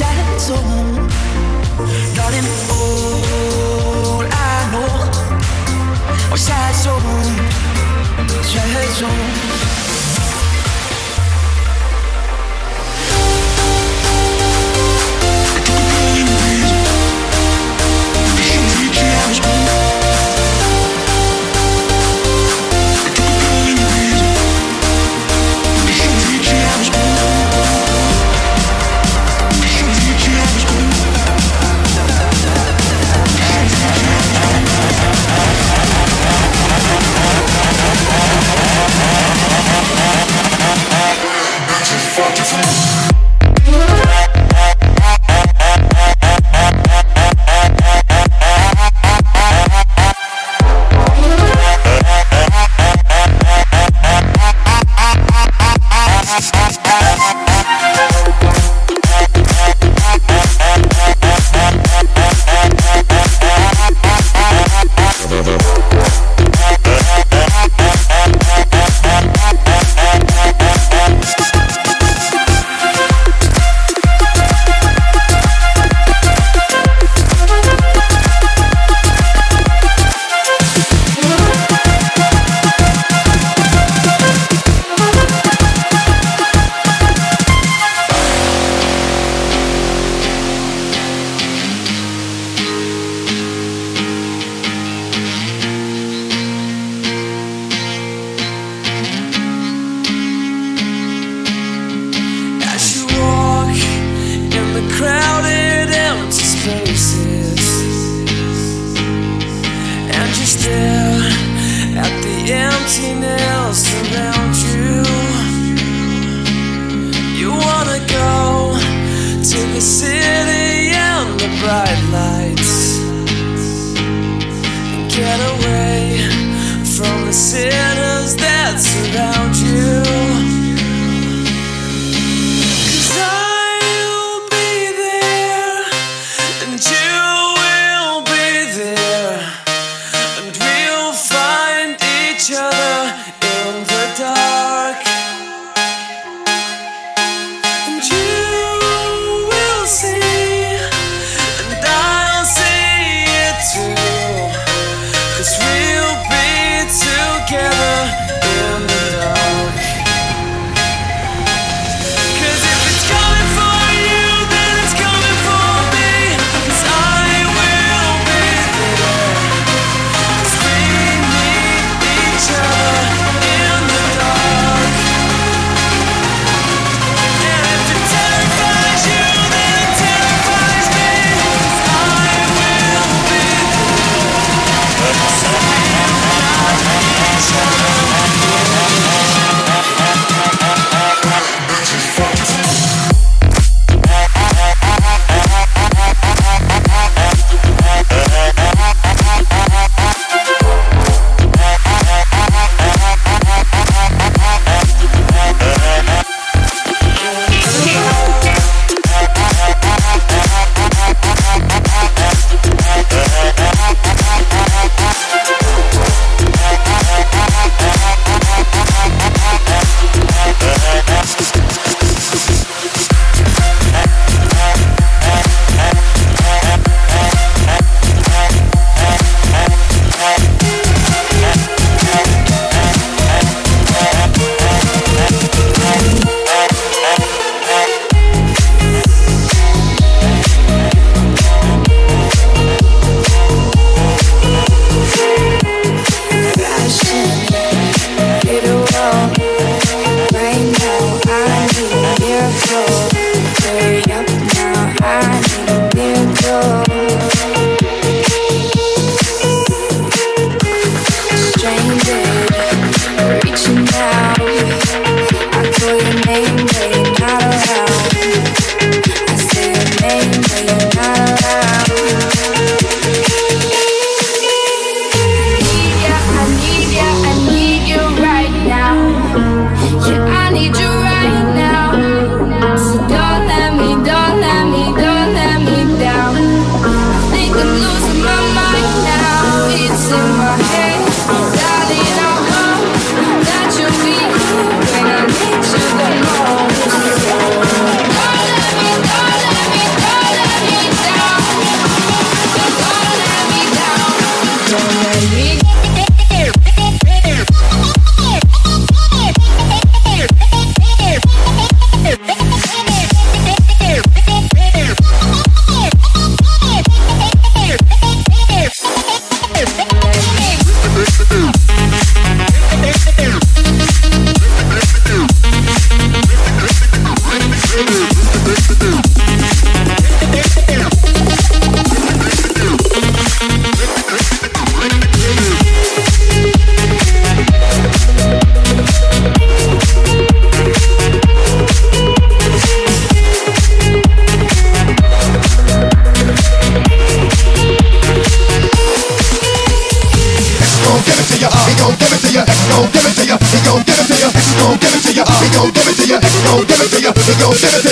sad all I know, sad sad. fuck is Oh, shit.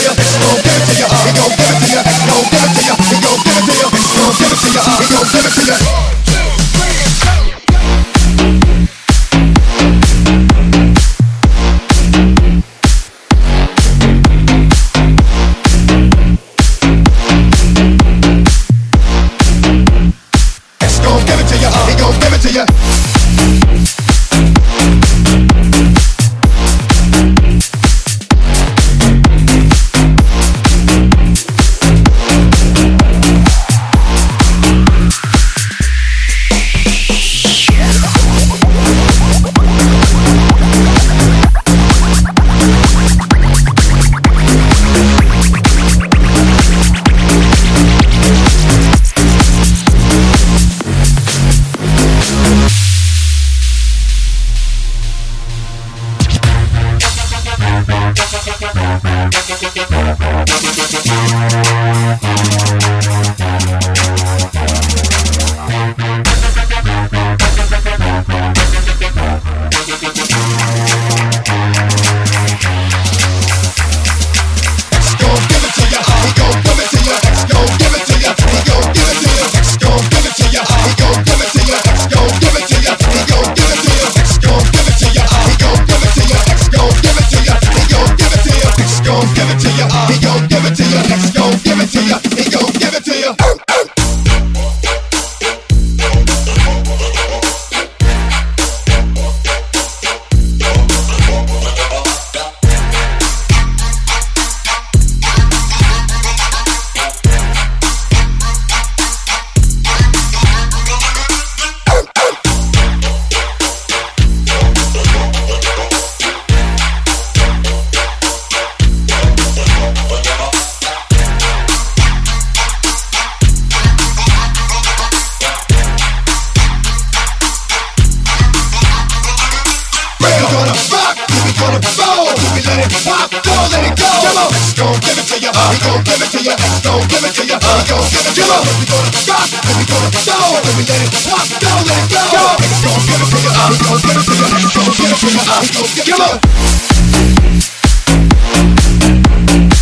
We gon' give it to you, gon' give it to you, we gon' give it to you. We gonna rock, we gonna show, and we let it pop, let it go. Give it to you, we gon' give it to you, we it to give it to you.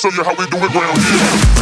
Show you how we do it round here.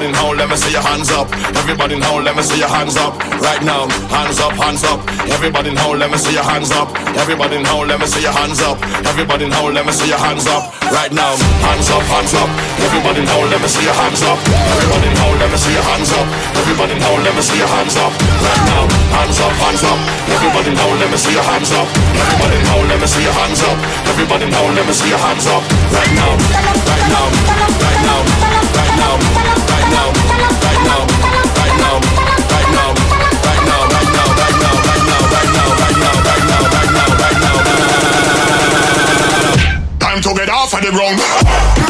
Everybody now, let me see your hands up. Everybody now, let me see your hands up. Right now, hands up, hands up. Everybody now, let me see your hands up. Everybody now, let me see your hands up. Everybody now, let me see your hands up. Right now, hands up, hands up. Everybody now, let me see your hands up. Everybody now, let me see your hands up. Everybody now, let me see your hands up. Right now, hands up, hands up. Everybody now, let me see your hands up. Everybody now, let me see your hands up. Everybody now, let me see your hands up. Right now, right now, right now, right now, to get off of the ground.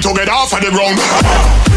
together off of the ground.